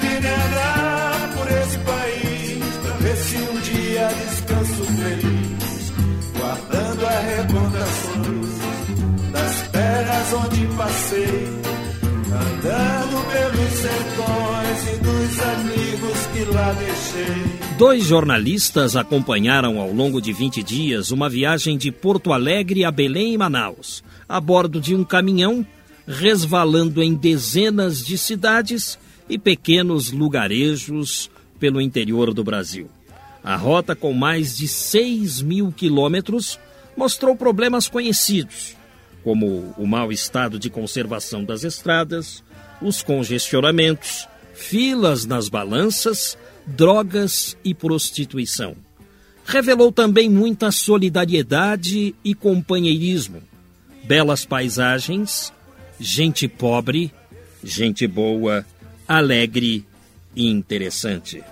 andar por esse país pra ver se um dia descanso feliz, guardando a recordações das terras onde passei, andando pelos sertões e dos amigos que lá deixei. Dois jornalistas acompanharam ao longo de 20 dias uma viagem de Porto Alegre a Belém e Manaus, a bordo de um caminhão, resvalando em dezenas de cidades e pequenos lugarejos pelo interior do Brasil. A rota, com mais de 6 mil quilômetros, mostrou problemas conhecidos, como o mau estado de conservação das estradas, os congestionamentos, filas nas balanças, drogas e prostituição. Revelou também muita solidariedade e companheirismo, belas paisagens, gente pobre, gente boa, alegre e interessante.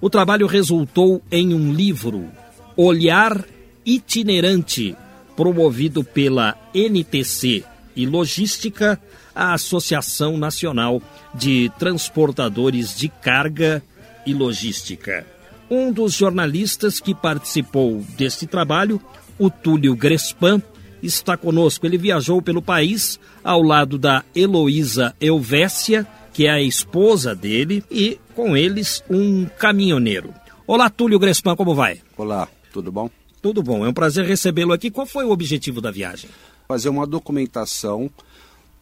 O trabalho resultou em um livro, Olhar Itinerante, promovido pela NTC e Logística, a Associação Nacional de Transportadores de Carga e Logística. Um dos jornalistas que participou deste trabalho, o Túlio Grespan, está conosco. Ele viajou pelo país ao lado da Heloísa Elvésia, que é a esposa dele, e com eles um caminhoneiro. Olá, Túlio Grespan, como vai? Olá, tudo bom? Tudo bom, é um prazer recebê-lo aqui. Qual foi o objetivo da viagem? Fazer uma documentação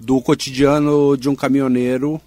do cotidiano de um caminhoneiro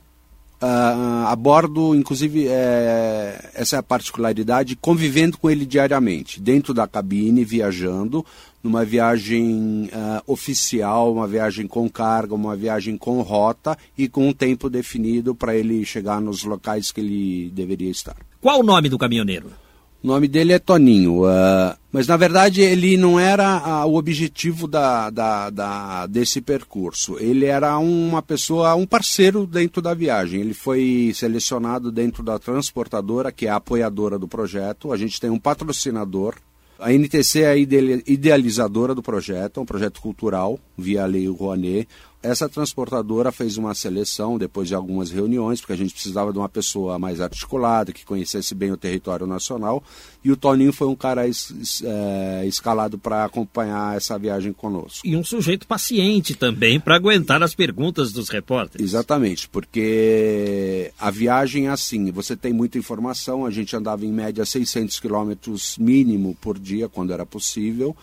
uh, a bordo, inclusive, é, essa é a particularidade, convivendo com ele diariamente, dentro da cabine, viajando, numa viagem uh, oficial, uma viagem com carga, uma viagem com rota e com um tempo definido para ele chegar nos locais que ele deveria estar. Qual o nome do caminhoneiro? O nome dele é Toninho, uh, mas na verdade ele não era uh, o objetivo da, da, da, desse percurso. Ele era uma pessoa, um parceiro dentro da viagem. Ele foi selecionado dentro da transportadora, que é a apoiadora do projeto. A gente tem um patrocinador. A NTC é a idealizadora do projeto, é um projeto cultural, via Lei Rouanet essa transportadora fez uma seleção depois de algumas reuniões, porque a gente precisava de uma pessoa mais articulada, que conhecesse bem o território nacional, e o Toninho foi um cara es, é, escalado para acompanhar essa viagem conosco. E um sujeito paciente também para aguentar as perguntas dos repórteres. Exatamente, porque a viagem é assim, você tem muita informação, a gente andava em média 600 quilômetros mínimo por dia, quando era possível,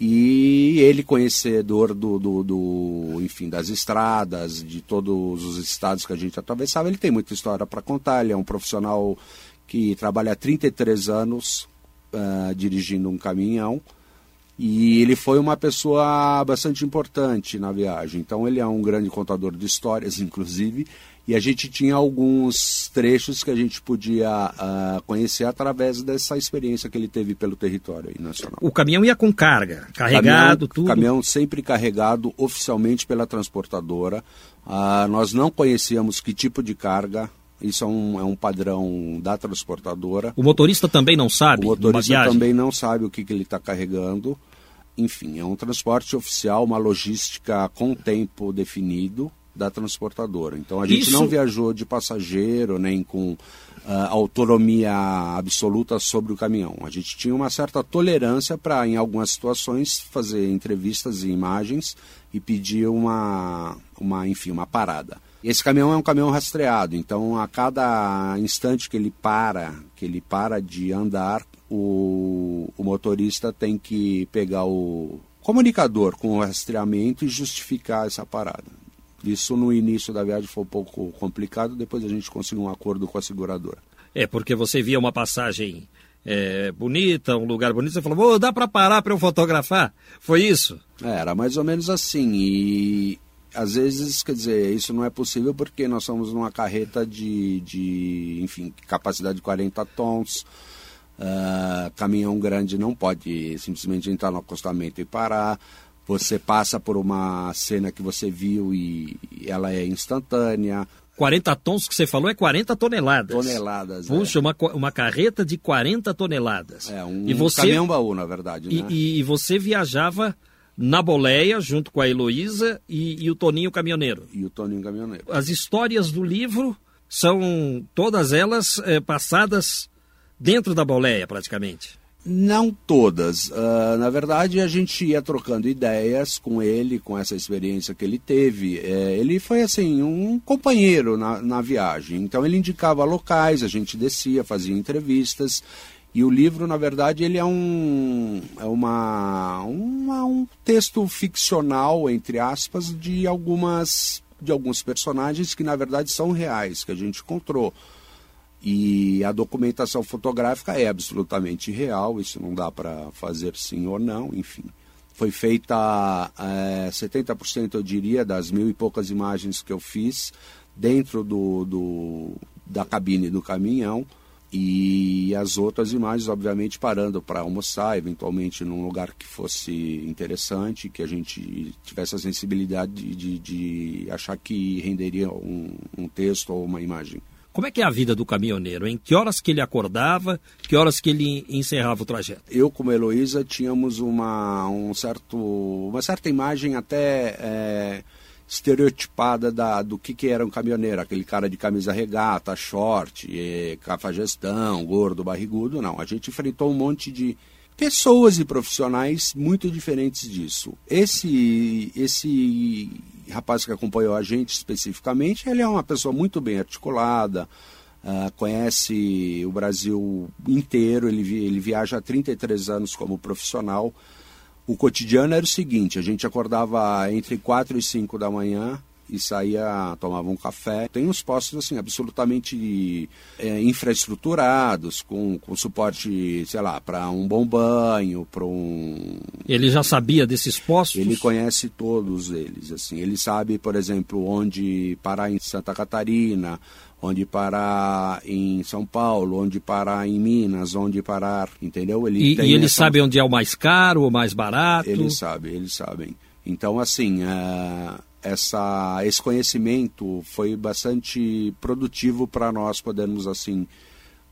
e ele conhecedor do, do, do, enfim das estradas de todos os estados que a gente atravessava ele tem muita história para contar. Ele é um profissional que trabalha há 33 anos uh, dirigindo um caminhão. E ele foi uma pessoa bastante importante na viagem. Então ele é um grande contador de histórias inclusive e a gente tinha alguns trechos que a gente podia uh, conhecer através dessa experiência que ele teve pelo território nacional. O caminhão ia com carga, carregado, caminhão, tudo? caminhão sempre carregado oficialmente pela transportadora. Uh, nós não conhecíamos que tipo de carga isso é um, é um padrão da transportadora. O motorista também não sabe? O motorista também não sabe o que, que ele está carregando. Enfim, é um transporte oficial, uma logística com tempo definido da transportadora. Então a gente Isso... não viajou de passageiro nem com uh, autonomia absoluta sobre o caminhão. A gente tinha uma certa tolerância para, em algumas situações, fazer entrevistas e imagens e pedir uma, uma, enfim, uma parada. Esse caminhão é um caminhão rastreado, então a cada instante que ele para, que ele para de andar, o, o motorista tem que pegar o comunicador com o rastreamento e justificar essa parada. Isso no início da viagem foi um pouco complicado, depois a gente conseguiu um acordo com a seguradora. É, porque você via uma passagem é, bonita, um lugar bonito, você falou, oh, dá para parar para eu fotografar? Foi isso? É, era mais ou menos assim. E às vezes, quer dizer, isso não é possível porque nós somos numa carreta de, de enfim, capacidade de 40 tons. Uh, caminhão grande não pode simplesmente entrar no acostamento e parar você passa por uma cena que você viu e ela é instantânea. 40 tons que você falou é 40 toneladas. Toneladas. É. Puxa, é. uma, uma carreta de 40 toneladas. É, um, e você, caminhão baú, na verdade. E, né? e, e você viajava na boleia junto com a Heloísa e, e, o Toninho caminhoneiro. E o Toninho caminhoneiro. As histórias do livro são todas elas é, passadas dentro da boleia, praticamente. Não todas. Uh, na verdade, a gente ia trocando ideias com ele, com essa experiência que ele teve. É, ele foi, assim, um companheiro na, na viagem. Então, ele indicava locais, a gente descia, fazia entrevistas. E o livro, na verdade, ele é um, é uma, uma, um texto ficcional, entre aspas, de algumas de alguns personagens que, na verdade, são reais, que a gente encontrou. E a documentação fotográfica é absolutamente real, isso não dá para fazer sim ou não, enfim. Foi feita é, 70%, eu diria, das mil e poucas imagens que eu fiz dentro do, do, da cabine do caminhão e as outras imagens, obviamente, parando para almoçar, eventualmente num lugar que fosse interessante, que a gente tivesse a sensibilidade de, de, de achar que renderia um, um texto ou uma imagem. Como é que é a vida do caminhoneiro? Em que horas que ele acordava, que horas que ele encerrava o trajeto? Eu, como Heloísa, tínhamos uma, um certo, uma certa imagem até é, estereotipada da, do que, que era um caminhoneiro. Aquele cara de camisa regata, short, cafajestão, gordo, barrigudo. Não, a gente enfrentou um monte de pessoas e profissionais muito diferentes disso. Esse, esse rapaz que acompanhou a gente especificamente, ele é uma pessoa muito bem articulada, uh, conhece o Brasil inteiro, ele, ele viaja há 33 anos como profissional. O cotidiano era o seguinte, a gente acordava entre 4 e 5 da manhã, e saía, tomava um café. Tem uns postos assim absolutamente é, infraestruturados, com, com suporte, sei lá, para um bom banho, para um. Ele já sabia desses postos? Ele conhece todos eles, assim. Ele sabe, por exemplo, onde parar em Santa Catarina, onde parar em São Paulo, onde parar em Minas, onde parar, entendeu? Ele e, e ele essa... sabe onde é o mais caro, o mais barato? Ele sabe, eles sabem. Então, assim, uh, essa, esse conhecimento foi bastante produtivo para nós podermos assim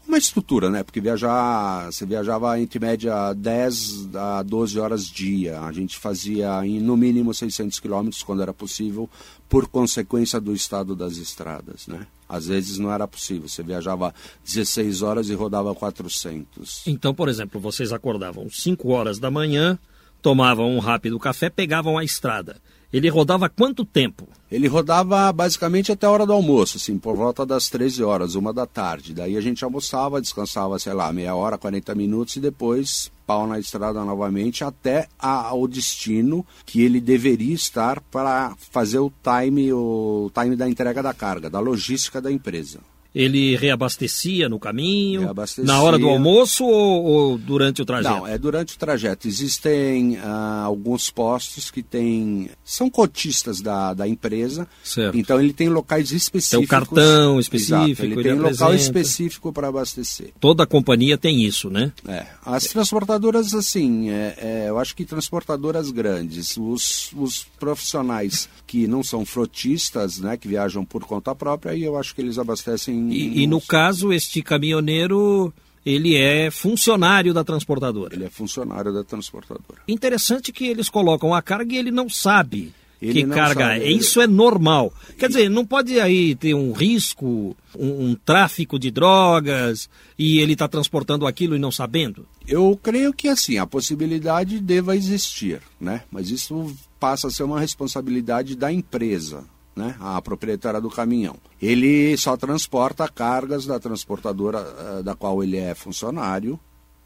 uma estrutura, né? Porque viajar, você viajava entre média 10 a 12 horas dia. A gente fazia em no mínimo 600 quilômetros quando era possível, por consequência do estado das estradas, né? Às vezes não era possível, você viajava 16 horas e rodava 400. Então, por exemplo, vocês acordavam 5 horas da manhã, tomavam um rápido café, pegavam a estrada ele rodava quanto tempo? Ele rodava basicamente até a hora do almoço, assim, por volta das 13 horas, uma da tarde. Daí a gente almoçava, descansava, sei lá, meia hora, 40 minutos e depois pau na estrada novamente até a, o destino que ele deveria estar para fazer o time, o time da entrega da carga, da logística da empresa ele reabastecia no caminho, reabastecia. na hora do almoço ou, ou, durante o trajeto? Não, é durante o trajeto. Existem ah, alguns postos que têm. são cotistas da, da empresa. Certo. Então ele tem locais específicos. Tem o cartão específico. Exato, ele, ele tem um local específico para abastecer. Toda companhia tem isso, né? É. As transportadoras, assim, é, é, eu acho que transportadoras grandes, os, os profissionais que não são frotistas, né, que viajam por conta própria, aí eu acho que eles abastecem e, e no caso, este caminhoneiro ele é funcionário da transportadora. Ele é funcionário da transportadora. Interessante que eles colocam a carga e ele não sabe ele que não carga sabe, é. Isso é normal. Quer dizer, não pode aí ter um risco, um, um tráfico de drogas e ele está transportando aquilo e não sabendo? Eu creio que assim, a possibilidade deva existir, né? Mas isso passa a ser uma responsabilidade da empresa né, a proprietária do caminhão. Ele só transporta cargas da transportadora uh, da qual ele é funcionário,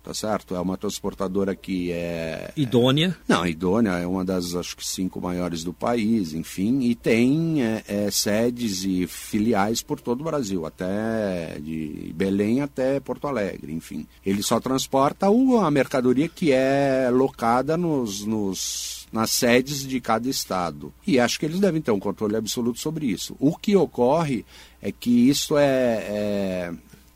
tá certo? É uma transportadora que é... Idônea? É, não, idônea, é uma das, acho que, cinco maiores do país, enfim, e tem é, é, sedes e filiais por todo o Brasil, até de Belém até Porto Alegre, enfim. Ele só transporta a mercadoria que é locada nos, nos nas sedes de cada estado. E acho que eles devem ter um controle absoluto sobre isso. O que ocorre é que isso é, é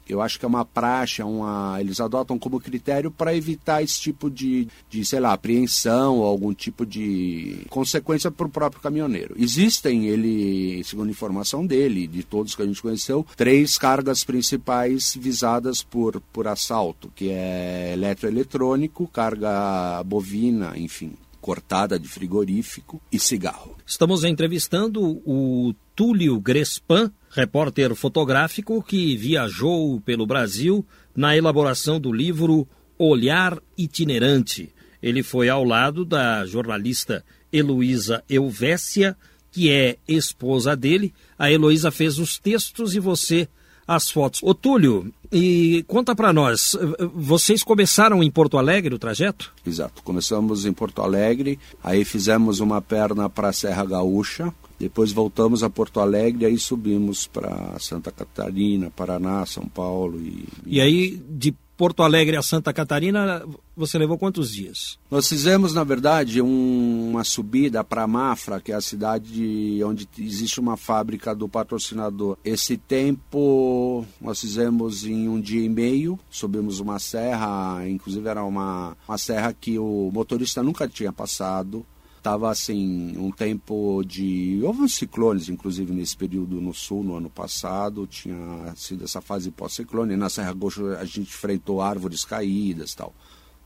eu acho que é uma praxe, é uma, eles adotam como critério para evitar esse tipo de, de, sei lá, apreensão ou algum tipo de consequência para o próprio caminhoneiro. Existem, ele, segundo a informação dele, de todos que a gente conheceu, três cargas principais visadas por, por assalto, que é eletroeletrônico, carga bovina, enfim cortada de frigorífico e cigarro. Estamos entrevistando o Túlio Grespan, repórter fotográfico que viajou pelo Brasil na elaboração do livro Olhar Itinerante. Ele foi ao lado da jornalista Heloísa Elvésia, que é esposa dele. A Heloísa fez os textos e você as fotos. Ô Túlio, e conta para nós, vocês começaram em Porto Alegre o trajeto? Exato, começamos em Porto Alegre, aí fizemos uma perna para a Serra Gaúcha, depois voltamos a Porto Alegre, aí subimos para Santa Catarina, Paraná, São Paulo e... E aí de Porto Alegre a Santa Catarina, você levou quantos dias? Nós fizemos, na verdade, um, uma subida para Mafra, que é a cidade onde existe uma fábrica do patrocinador. Esse tempo nós fizemos em um dia e meio, subimos uma serra, inclusive era uma, uma serra que o motorista nunca tinha passado estava assim um tempo de houve uns ciclones inclusive nesse período no sul no ano passado tinha sido essa fase pós-ciclone. Na Serra Gaúcha a gente enfrentou árvores caídas tal.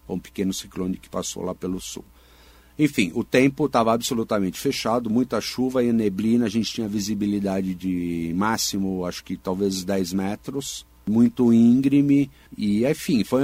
Um pequeno ciclone que passou lá pelo sul. Enfim o tempo estava absolutamente fechado muita chuva e neblina. A gente tinha visibilidade de máximo acho que talvez 10 metros muito íngreme e enfim foi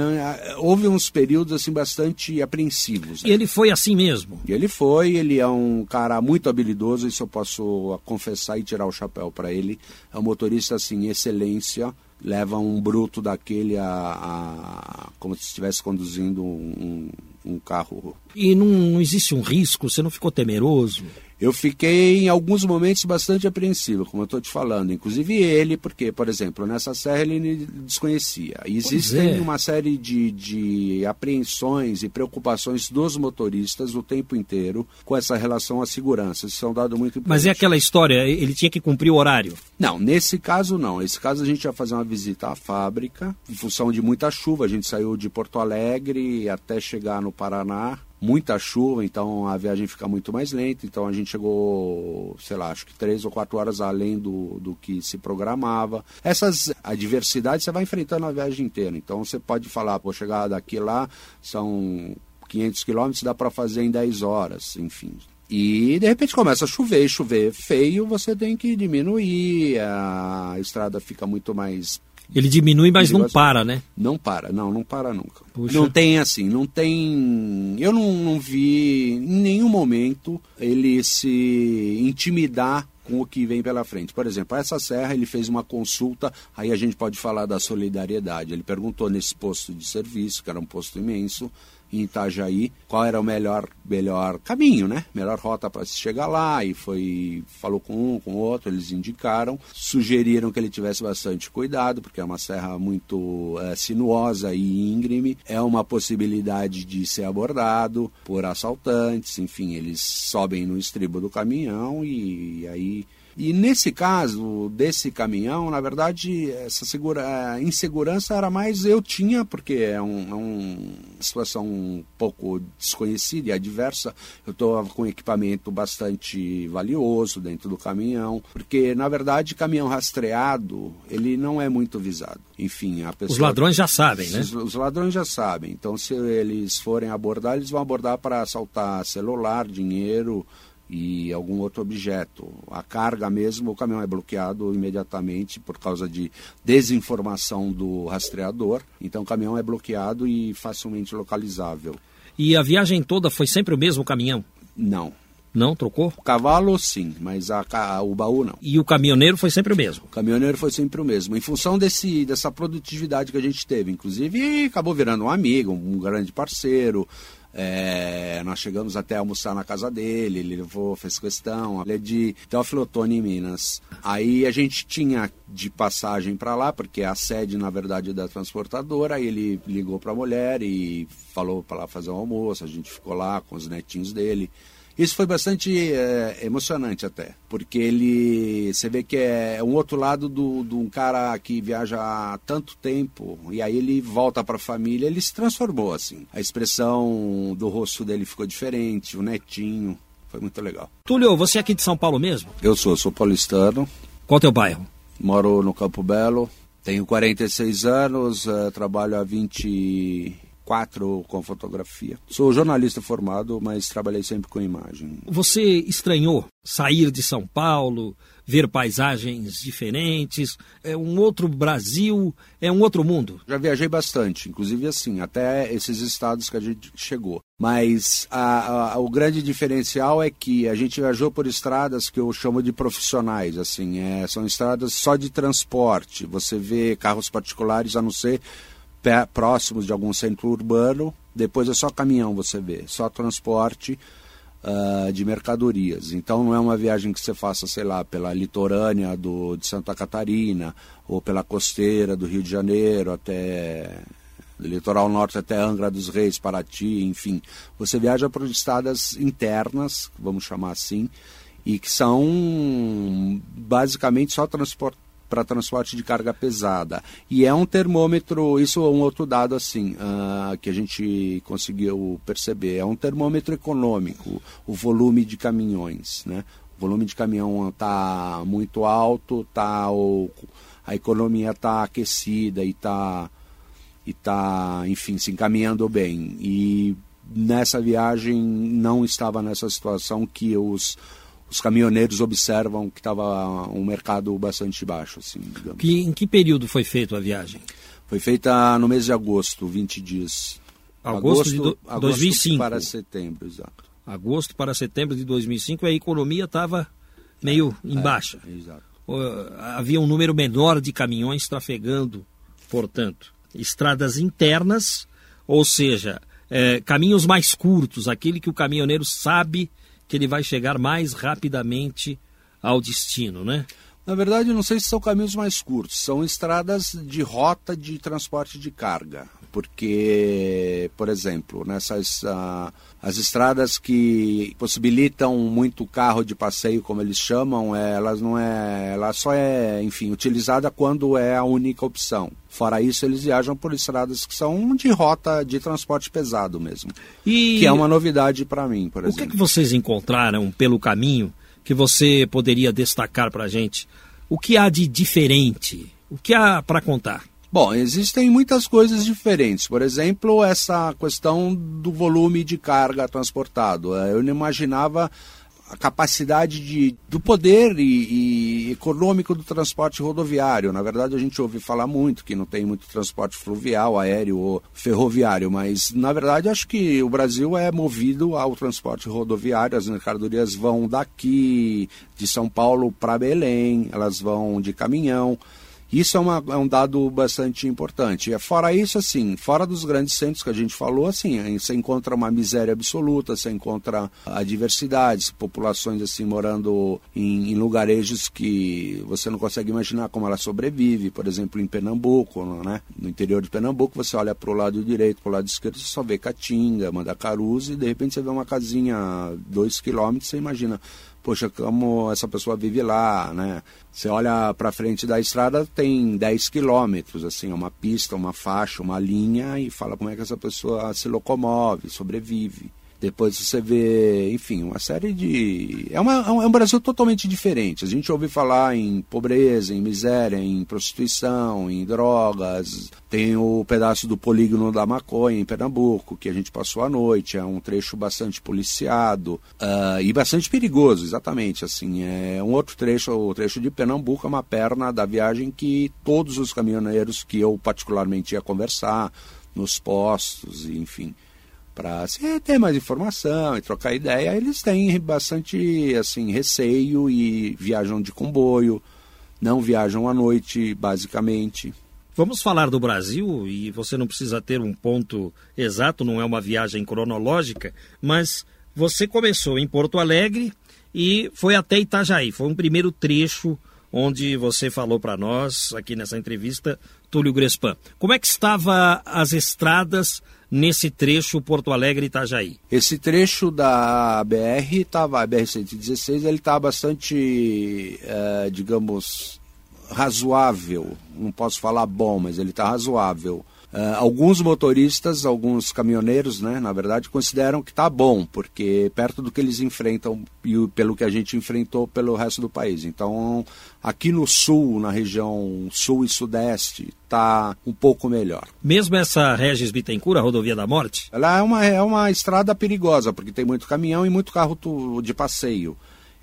houve uns períodos assim bastante apreensivos né? e ele foi assim mesmo? E ele foi ele é um cara muito habilidoso isso eu posso confessar e tirar o chapéu para ele. É um motorista assim excelência leva um bruto daquele a, a como se estivesse conduzindo um, um carro. E não, não existe um risco? Você não ficou temeroso eu fiquei em alguns momentos bastante apreensivo, como eu estou te falando. Inclusive ele, porque, por exemplo, nessa serra ele desconhecia. Existem é. uma série de, de apreensões e preocupações dos motoristas o tempo inteiro com essa relação à segurança. Isso é um dado muito importante. Mas é aquela história, ele tinha que cumprir o horário? Não, nesse caso não. Nesse caso a gente ia fazer uma visita à fábrica, em função de muita chuva. A gente saiu de Porto Alegre até chegar no Paraná muita chuva, então a viagem fica muito mais lenta. Então a gente chegou, sei lá, acho que três ou quatro horas além do, do que se programava. Essas adversidades você vai enfrentando a viagem inteira. Então você pode falar, vou chegar daqui lá, são 500 quilômetros, dá para fazer em 10 horas, enfim. E de repente começa a chover, chover feio, você tem que diminuir, a estrada fica muito mais ele diminui, mas não para, né? Não para, não, não para nunca. Puxa. Não tem assim, não tem. Eu não, não vi em nenhum momento ele se intimidar com o que vem pela frente. Por exemplo, essa serra ele fez uma consulta, aí a gente pode falar da solidariedade. Ele perguntou nesse posto de serviço, que era um posto imenso, em Itajaí qual era o melhor, melhor caminho, né? Melhor rota para se chegar lá e foi falou com um, com outro, eles indicaram, sugeriram que ele tivesse bastante cuidado porque é uma serra muito é, sinuosa e íngreme, é uma possibilidade de ser abordado por assaltantes, enfim, eles sobem no estribo do caminhão e aí e nesse caso desse caminhão, na verdade, essa segura, insegurança era mais eu tinha, porque é, um, é uma situação um pouco desconhecida e adversa. Eu estou com equipamento bastante valioso dentro do caminhão, porque na verdade caminhão rastreado ele não é muito visado. Enfim, a pessoa, os ladrões já sabem, né? Os, os ladrões já sabem. Então, se eles forem abordar, eles vão abordar para assaltar celular, dinheiro e algum outro objeto. A carga mesmo, o caminhão é bloqueado imediatamente por causa de desinformação do rastreador. Então o caminhão é bloqueado e facilmente localizável. E a viagem toda foi sempre o mesmo caminhão? Não. Não trocou? O cavalo sim, mas a, a, o baú não. E o caminhoneiro foi sempre o mesmo? O caminhoneiro foi sempre o mesmo. Em função desse, dessa produtividade que a gente teve, inclusive, acabou virando um amigo, um grande parceiro. É, nós chegamos até almoçar na casa dele, ele levou, fez questão. Ele é de Teófilo Otoni, Minas. Aí a gente tinha de passagem para lá, porque é a sede, na verdade, da transportadora. Aí ele ligou para a mulher e falou para lá fazer um almoço. A gente ficou lá com os netinhos dele. Isso foi bastante é, emocionante até, porque ele, você vê que é um outro lado de do, do um cara que viaja há tanto tempo e aí ele volta para a família, ele se transformou assim. A expressão do rosto dele ficou diferente, o netinho, foi muito legal. Túlio, você é aqui de São Paulo mesmo? Eu sou, sou paulistano. Qual é o teu bairro? Moro no Campo Belo, tenho 46 anos, uh, trabalho há 20 quatro com fotografia. Sou jornalista formado, mas trabalhei sempre com imagem. Você estranhou sair de São Paulo, ver paisagens diferentes, é um outro Brasil, é um outro mundo. Já viajei bastante, inclusive assim, até esses estados que a gente chegou. Mas a, a, o grande diferencial é que a gente viajou por estradas que eu chamo de profissionais, assim, é, são estradas só de transporte. Você vê carros particulares, a não ser próximos de algum centro urbano, depois é só caminhão você vê, só transporte uh, de mercadorias. Então não é uma viagem que você faça, sei lá, pela litorânea do, de Santa Catarina ou pela costeira do Rio de Janeiro até do litoral norte até Angra dos Reis, Paraty, enfim. Você viaja por estradas internas, vamos chamar assim, e que são basicamente só transporte para transporte de carga pesada. E é um termômetro, isso é um outro dado assim, uh, que a gente conseguiu perceber, é um termômetro econômico, o volume de caminhões. Né? O volume de caminhão está muito alto, tá, a economia está aquecida e está, e tá, enfim, se encaminhando bem. E nessa viagem não estava nessa situação que os os caminhoneiros observam que estava um mercado bastante baixo. Assim, que, em que período foi feita a viagem? Foi feita no mês de agosto, 20 dias. Agosto, agosto de do, agosto 2005. para setembro, exato. Agosto para setembro de 2005, a economia estava meio é, em baixa. É, exato. Havia um número menor de caminhões trafegando, portanto. Estradas internas, ou seja, é, caminhos mais curtos, aquele que o caminhoneiro sabe que ele vai chegar mais rapidamente ao destino, né? Na verdade, não sei se são caminhos mais curtos, são estradas de rota de transporte de carga. Porque, por exemplo, nessas uh, as estradas que possibilitam muito carro de passeio, como eles chamam, é, elas não é, ela só é, enfim, utilizada quando é a única opção. Fora isso, eles viajam por estradas que são de rota de transporte pesado mesmo. E... Que é uma novidade para mim, por exemplo. O que, que vocês encontraram pelo caminho que você poderia destacar para a gente? O que há de diferente? O que há para contar? Bom, existem muitas coisas diferentes. Por exemplo, essa questão do volume de carga transportado. É, eu não imaginava a capacidade de, do poder e, e, econômico do transporte rodoviário. Na verdade, a gente ouve falar muito que não tem muito transporte fluvial, aéreo ou ferroviário, mas na verdade acho que o Brasil é movido ao transporte rodoviário. As mercadorias vão daqui, de São Paulo para Belém, elas vão de caminhão. Isso é, uma, é, um dado bastante importante. É fora isso, assim, fora dos grandes centros que a gente falou, assim, você encontra uma miséria absoluta, você encontra adversidades, populações assim morando em, em lugarejos que você não consegue imaginar como ela sobrevive. Por exemplo, em Pernambuco, né? No interior de Pernambuco, você olha para o lado direito, para o lado esquerdo, você só vê Caatinga, Mandacaruza e de repente você vê uma casinha a dois quilômetros, você imagina poxa, como essa pessoa vive lá, né? Você olha para frente da estrada, tem 10 quilômetros, assim, uma pista, uma faixa, uma linha, e fala como é que essa pessoa se locomove, sobrevive. Depois você vê, enfim, uma série de. É, uma, é um Brasil totalmente diferente. A gente ouve falar em pobreza, em miséria, em prostituição, em drogas. Tem o pedaço do polígono da maconha em Pernambuco, que a gente passou a noite. É um trecho bastante policiado uh, e bastante perigoso, exatamente. Assim, é um outro trecho, o trecho de Pernambuco é uma perna da viagem que todos os caminhoneiros que eu particularmente ia conversar nos postos, enfim para ter mais informação e trocar ideia, eles têm bastante assim receio e viajam de comboio, não viajam à noite, basicamente. Vamos falar do Brasil e você não precisa ter um ponto exato, não é uma viagem cronológica, mas você começou em Porto Alegre e foi até Itajaí. Foi um primeiro trecho onde você falou para nós aqui nessa entrevista, Túlio Grespan. Como é que estava as estradas nesse trecho Porto Alegre-Itajaí? Esse trecho da BR estava, a BR-116, ele está bastante, é, digamos, razoável. Não posso falar bom, mas ele está razoável. Uh, alguns motoristas, alguns caminhoneiros, né, na verdade, consideram que está bom, porque perto do que eles enfrentam e pelo que a gente enfrentou pelo resto do país. Então, aqui no sul, na região sul e sudeste, está um pouco melhor. Mesmo essa Regis Bittencourt, a rodovia da morte? Ela é uma, é uma estrada perigosa, porque tem muito caminhão e muito carro de passeio.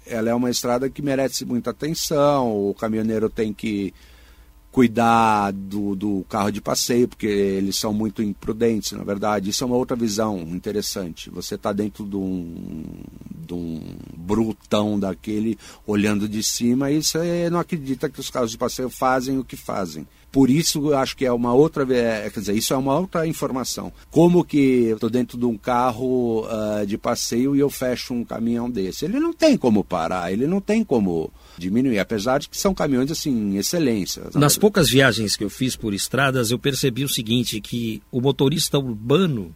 ela é uma estrada que merece muita atenção, o caminhoneiro tem que cuidar do, do carro de passeio, porque eles são muito imprudentes, na verdade. Isso é uma outra visão interessante. Você está dentro de um, de um brutão daquele, olhando de cima, e você não acredita que os carros de passeio fazem o que fazem. Por isso, eu acho que é uma outra, é, quer dizer, isso é uma outra informação. Como que eu estou dentro de um carro uh, de passeio e eu fecho um caminhão desse? Ele não tem como parar, ele não tem como diminuir, apesar de que são caminhões assim, excelência. Nas poucas viagens que eu fiz por estradas, eu percebi o seguinte, que o motorista urbano,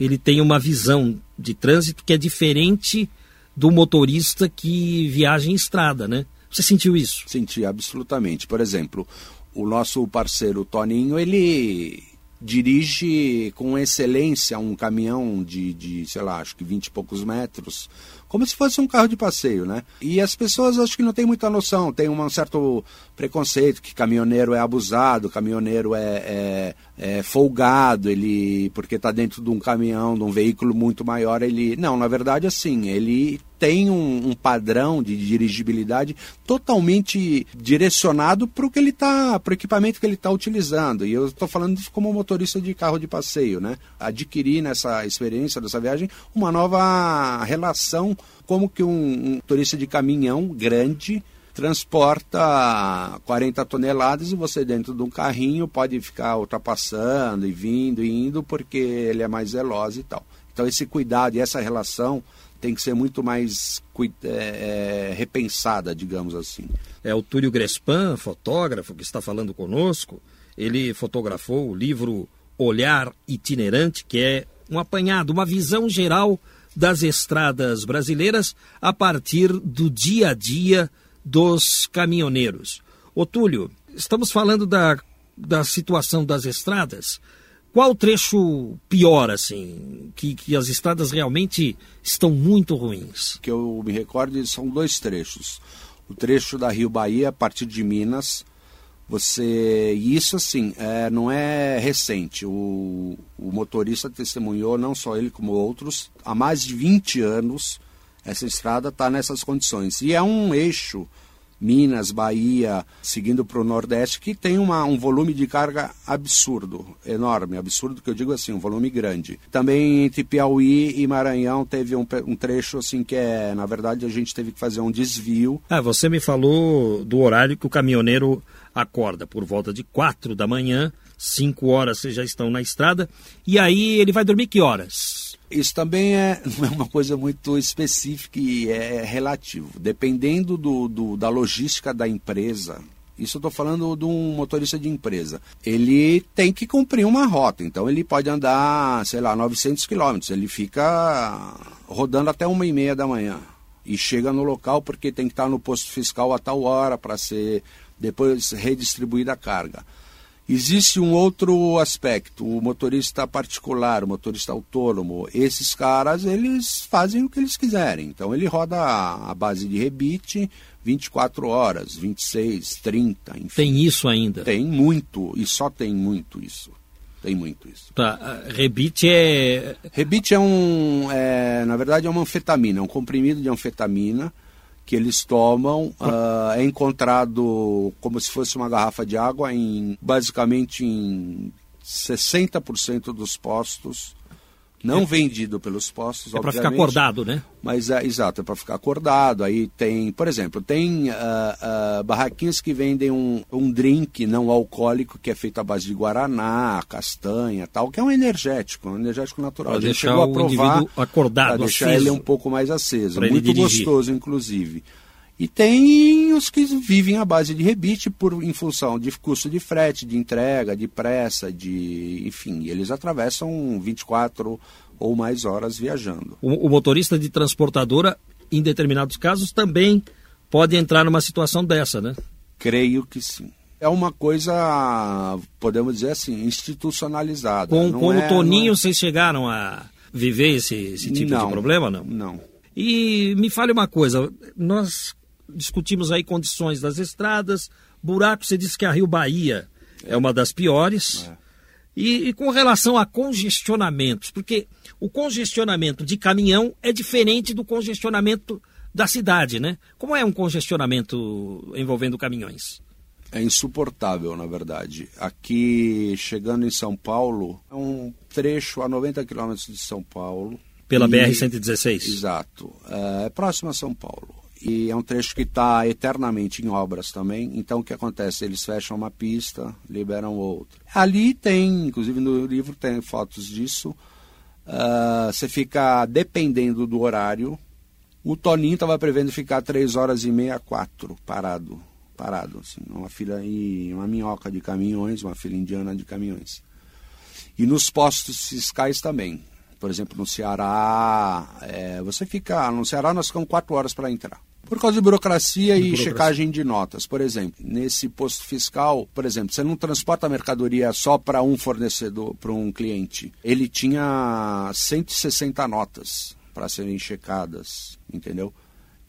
ele tem uma visão de trânsito que é diferente do motorista que viaja em estrada, né? Você sentiu isso? Senti, absolutamente. Por exemplo, o nosso parceiro Toninho, ele dirige com excelência um caminhão de, de, sei lá, acho que 20 e poucos metros, como se fosse um carro de passeio, né? E as pessoas acho que não têm muita noção, tem um certo preconceito que caminhoneiro é abusado, caminhoneiro é, é, é folgado, ele porque está dentro de um caminhão, de um veículo muito maior, ele não, na verdade assim, ele tem um, um padrão de dirigibilidade totalmente direcionado para o que ele está, para o equipamento que ele está utilizando. E eu estou falando como motorista de carro de passeio, né? Adquirir nessa experiência dessa viagem uma nova relação como que um, um turista de caminhão grande transporta 40 toneladas e você dentro de um carrinho pode ficar ultrapassando e vindo e indo porque ele é mais veloz e tal. Então esse cuidado e essa relação tem que ser muito mais é, repensada, digamos assim. É o Túlio Grespan, fotógrafo, que está falando conosco. Ele fotografou o livro Olhar Itinerante, que é um apanhado, uma visão geral das estradas brasileiras a partir do dia a dia dos caminhoneiros. Otúlio, estamos falando da, da situação das estradas. Qual trecho pior, assim, que, que as estradas realmente estão muito ruins? Que eu me recordo são dois trechos. O trecho da Rio Bahia, a partir de Minas, você. E isso, assim, é, não é recente. O, o motorista testemunhou, não só ele como outros, há mais de 20 anos, essa estrada está nessas condições. E é um eixo Minas, Bahia, seguindo para o Nordeste, que tem uma, um volume de carga absurdo, enorme, absurdo que eu digo assim, um volume grande. Também entre Piauí e Maranhão teve um, um trecho assim que é, na verdade, a gente teve que fazer um desvio. Ah, você me falou do horário que o caminhoneiro acorda por volta de quatro da manhã, cinco horas vocês já estão na estrada, e aí ele vai dormir que horas? Isso também é, é uma coisa muito específica e é relativo. Dependendo do, do da logística da empresa, isso eu estou falando de um motorista de empresa. Ele tem que cumprir uma rota, então ele pode andar, sei lá, 900 quilômetros. Ele fica rodando até uma e meia da manhã e chega no local porque tem que estar no posto fiscal a tal hora para ser depois redistribuída a carga. Existe um outro aspecto, o motorista particular, o motorista autônomo. Esses caras, eles fazem o que eles quiserem. Então, ele roda a base de rebite 24 horas, 26, 30, enfim. Tem isso ainda? Tem muito, e só tem muito isso. Tem muito isso. Tá, rebite é... Rebite é um, é, na verdade, é uma anfetamina, é um comprimido de anfetamina que eles tomam uh, é encontrado como se fosse uma garrafa de água em basicamente em 60% dos postos não é. vendido pelos postos, é para ficar acordado, né? Mas é exato, é para ficar acordado. Aí tem, por exemplo, tem uh, uh, barraquinhas que vendem um, um drink não alcoólico que é feito à base de guaraná, castanha, tal, que é um energético, um energético natural. Para deixar o provar, indivíduo acordado, para deixar ele um pouco mais aceso, muito gostoso, inclusive. E tem os que vivem à base de rebite por, em função de custo de frete, de entrega, de pressa, de. enfim, eles atravessam 24 ou mais horas viajando. O, o motorista de transportadora, em determinados casos, também pode entrar numa situação dessa, né? Creio que sim. É uma coisa, podemos dizer assim, institucionalizada. Com, com é, o Toninho, é... vocês chegaram a viver esse, esse tipo não, de problema, não? Não. E me fale uma coisa, nós discutimos aí condições das estradas, buraco, você disse que a Rio Bahia é, é uma das piores. É. E, e, com relação a congestionamentos, porque o congestionamento de caminhão é diferente do congestionamento da cidade, né? Como é um congestionamento envolvendo caminhões? É insuportável, na verdade. Aqui, chegando em São Paulo, é um trecho a 90 quilômetros de São Paulo. Pela e... BR-116? Exato. É, é próximo a São Paulo. E é um trecho que está eternamente em obras também. Então, o que acontece? Eles fecham uma pista, liberam outra. Ali tem, inclusive no livro tem fotos disso. Uh, você fica dependendo do horário. O Toninho estava prevendo ficar três horas e meia, quatro, parado parado, assim, uma fila e uma minhoca de caminhões, uma fila indiana de caminhões. E nos postos fiscais também. Por exemplo, no Ceará, é, você fica. No Ceará nós ficamos quatro horas para entrar. Por causa de burocracia de e burocracia. checagem de notas. Por exemplo, nesse posto fiscal, por exemplo, você não transporta a mercadoria só para um fornecedor, para um cliente. Ele tinha 160 notas para serem checadas, entendeu?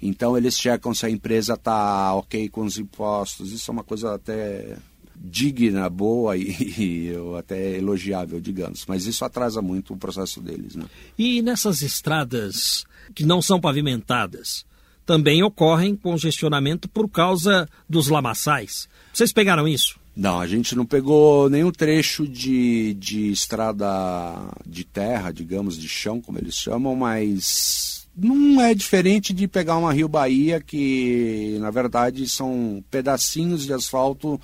Então eles checam se a empresa está ok com os impostos. Isso é uma coisa até digna, boa e, e, até elogiável, digamos. Mas isso atrasa muito o processo deles. Né? E nessas estradas que não são pavimentadas, também ocorrem congestionamento por causa dos lamaçais. Vocês pegaram isso? Não, a gente não pegou nenhum trecho de, de estrada de terra, digamos, de chão, como eles chamam, mas não é diferente de pegar uma Rio Bahia, que na verdade são pedacinhos de asfalto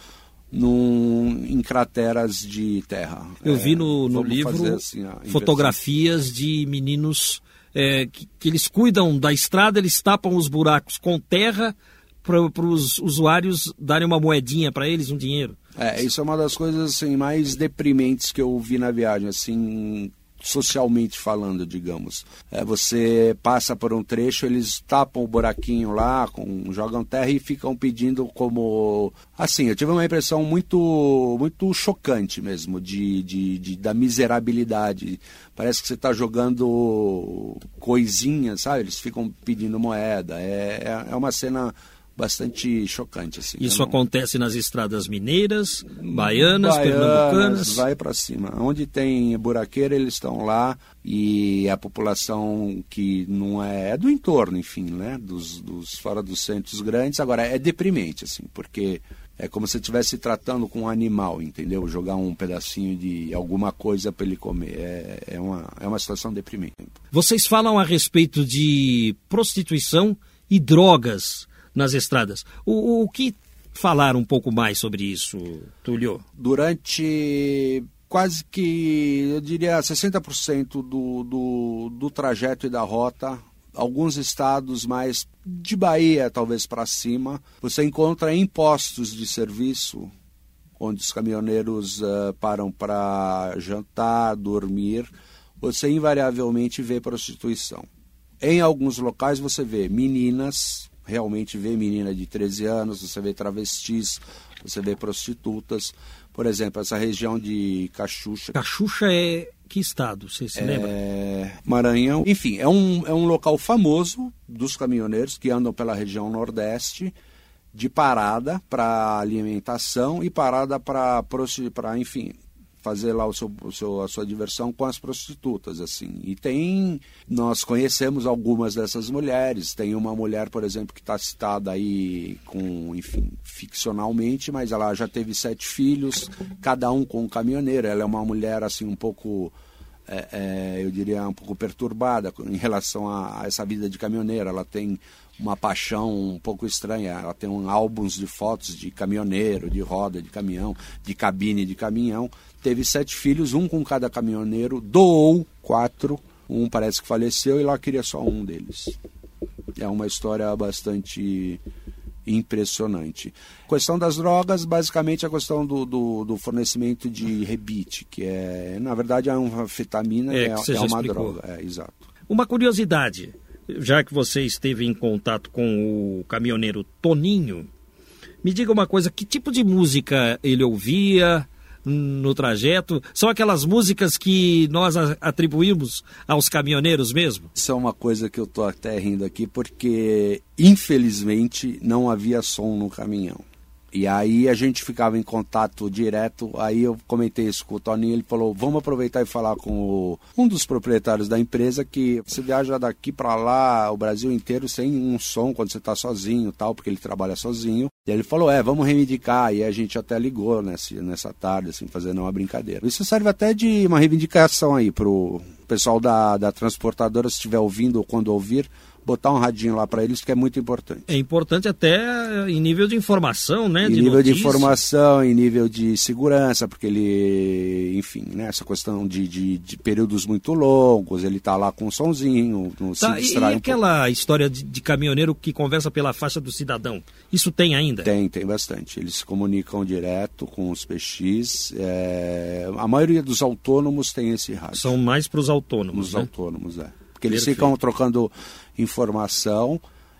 num, em crateras de terra. Eu é, vi no, no livro assim, fotografias de meninos é, que, que, eles cuidam da estrada, eles tapam os buracos com terra para os usuários darem uma moedinha para eles, um dinheiro. É, isso é uma das coisas assim, mais deprimentes que eu vi na viagem. Assim, socialmente falando, digamos. É, você passa por um trecho, eles tapam o buraquinho lá, com, jogam terra e ficam pedindo como. Assim, eu tive uma impressão muito, muito chocante mesmo, de, de, de da miserabilidade. Parece que você está jogando coisinhas, sabe? Eles ficam pedindo moeda. É, é, é uma cena bastante chocante. Assim, Isso não... acontece nas estradas mineiras, baianas, baianas pernambucanas? Vai para cima. Onde tem buraqueira, eles estão lá e a população que não é, é do entorno, enfim, né? Dos, dos fora dos centros grandes. Agora, é deprimente, assim, porque é como se estivesse tratando com um animal, entendeu? Jogar um pedacinho de alguma coisa para ele comer. É, é, uma, é uma situação deprimente. Vocês falam a respeito de prostituição e drogas nas estradas. O, o que falar um pouco mais sobre isso, Túlio? Durante quase que, eu diria, 60% do, do, do trajeto e da rota, alguns estados mais de Bahia, talvez para cima, você encontra impostos de serviço, onde os caminhoneiros uh, param para jantar, dormir, você invariavelmente vê prostituição. Em alguns locais você vê meninas realmente vê menina de 13 anos, você vê travestis, você vê prostitutas. Por exemplo, essa região de Cachucha. Cachucha é que estado? Você se é... lembra? Maranhão. Enfim, é um, é um local famoso dos caminhoneiros que andam pela região Nordeste de parada para alimentação e parada para, enfim, fazer lá o seu, o seu, a sua diversão com as prostitutas, assim. E tem, nós conhecemos algumas dessas mulheres. Tem uma mulher, por exemplo, que está citada aí com, enfim, ficcionalmente, mas ela já teve sete filhos, cada um com um caminhoneiro. Ela é uma mulher, assim, um pouco... É, é, eu diria um pouco perturbada em relação a, a essa vida de caminhoneira. Ela tem uma paixão um pouco estranha. Ela tem um álbuns de fotos de caminhoneiro, de roda de caminhão, de cabine de caminhão. Teve sete filhos, um com cada caminhoneiro, doou quatro. Um parece que faleceu e lá queria só um deles. É uma história bastante impressionante. A questão das drogas, basicamente a questão do, do, do, fornecimento de rebite, que é, na verdade, é uma anfetamina, é, é, é uma explicou. droga. É, exato. Uma curiosidade, já que você esteve em contato com o caminhoneiro Toninho, me diga uma coisa, que tipo de música ele ouvia no trajeto? São aquelas músicas que nós atribuímos aos caminhoneiros mesmo? Isso é uma coisa que eu estou até rindo aqui, porque infelizmente não havia som no caminhão. E aí a gente ficava em contato direto. Aí eu comentei isso com o Toninho. Ele falou: vamos aproveitar e falar com o, um dos proprietários da empresa que você viaja daqui para lá, o Brasil inteiro, sem um som quando você está sozinho tal, porque ele trabalha sozinho. E ele falou: é, vamos reivindicar. E a gente até ligou nessa, nessa tarde, assim, fazendo uma brincadeira. Isso serve até de uma reivindicação aí pro pessoal da, da transportadora, se estiver ouvindo ou quando ouvir botar um radinho lá para eles, que é muito importante. É importante até em nível de informação, né? Em de nível notícia. de informação, em nível de segurança, porque ele, enfim, né? Essa questão de, de, de períodos muito longos, ele tá lá com um sonzinho, não tá, se distrai E, e aquela história de, de, caminhoneiro que conversa pela faixa do cidadão, isso tem ainda? Tem, tem bastante. Eles se comunicam direto com os PX. É... A maioria dos autônomos tem esse rádio. São mais para os autônomos, Os né? autônomos, é. Porque eles Perfeito. ficam trocando informação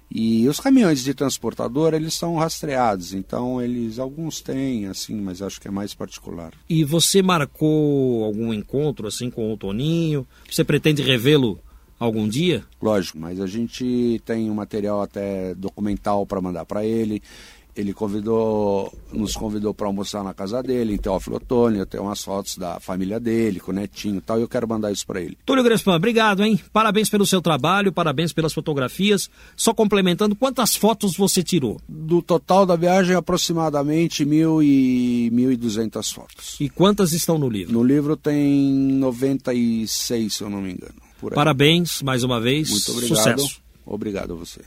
e os caminhões de transportador eles são rastreados, então eles alguns têm assim, mas acho que é mais particular. E você marcou algum encontro assim com o Toninho? Você pretende revê-lo algum dia? Lógico, mas a gente tem um material até documental para mandar para ele ele convidou, nos convidou para almoçar na casa dele, em Teófilo Otônio, eu tenho umas fotos da família dele, com o netinho e tal, e eu quero mandar isso para ele. Túlio Grespan, obrigado, hein? Parabéns pelo seu trabalho, parabéns pelas fotografias. Só complementando, quantas fotos você tirou? Do total da viagem, aproximadamente mil e mil e duzentas fotos. E quantas estão no livro? No livro tem 96, se eu não me engano. Parabéns, mais uma vez. Muito obrigado. Sucesso. Obrigado a você.